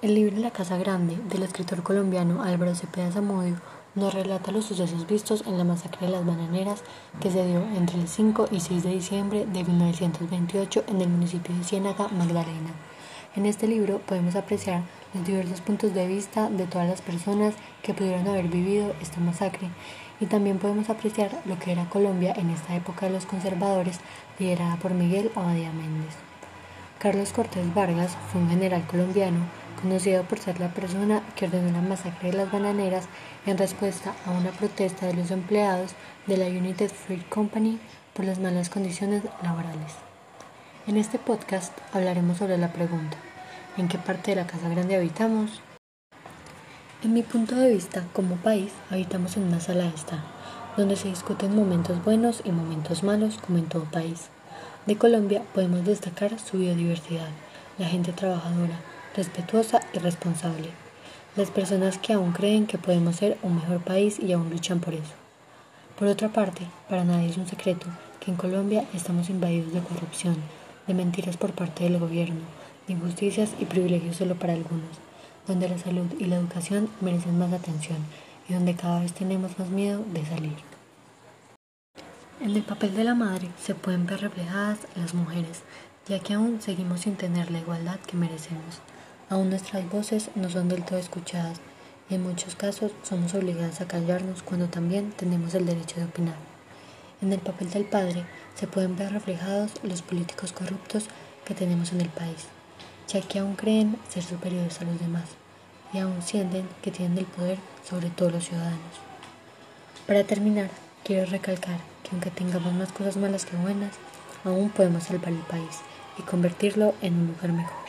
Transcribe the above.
El libro La Casa Grande del escritor colombiano Álvaro Cepeda Zamudio nos relata los sucesos vistos en la masacre de las bananeras que se dio entre el 5 y 6 de diciembre de 1928 en el municipio de Ciénaga, Magdalena. En este libro podemos apreciar los diversos puntos de vista de todas las personas que pudieron haber vivido esta masacre y también podemos apreciar lo que era Colombia en esta época de los conservadores liderada por Miguel Abadía Méndez. Carlos Cortés Vargas fue un general colombiano conocido por ser la persona que ordenó la masacre de las bananeras en respuesta a una protesta de los empleados de la United Fruit Company por las malas condiciones laborales. En este podcast hablaremos sobre la pregunta, ¿en qué parte de la Casa Grande habitamos? En mi punto de vista, como país, habitamos en una sala de estar, donde se discuten momentos buenos y momentos malos como en todo país. De Colombia podemos destacar su biodiversidad, la gente trabajadora, respetuosa y responsable, las personas que aún creen que podemos ser un mejor país y aún luchan por eso. Por otra parte, para nadie es un secreto que en Colombia estamos invadidos de corrupción, de mentiras por parte del gobierno, de injusticias y privilegios solo para algunos, donde la salud y la educación merecen más atención y donde cada vez tenemos más miedo de salir. En el papel de la madre se pueden ver reflejadas las mujeres, ya que aún seguimos sin tener la igualdad que merecemos. Aún nuestras voces no son del todo escuchadas y en muchos casos somos obligadas a callarnos cuando también tenemos el derecho de opinar. En el papel del padre se pueden ver reflejados los políticos corruptos que tenemos en el país, ya que aún creen ser superiores a los demás y aún sienten que tienen el poder sobre todos los ciudadanos. Para terminar, quiero recalcar que aunque tengamos más cosas malas que buenas, aún podemos salvar el país y convertirlo en un lugar mejor.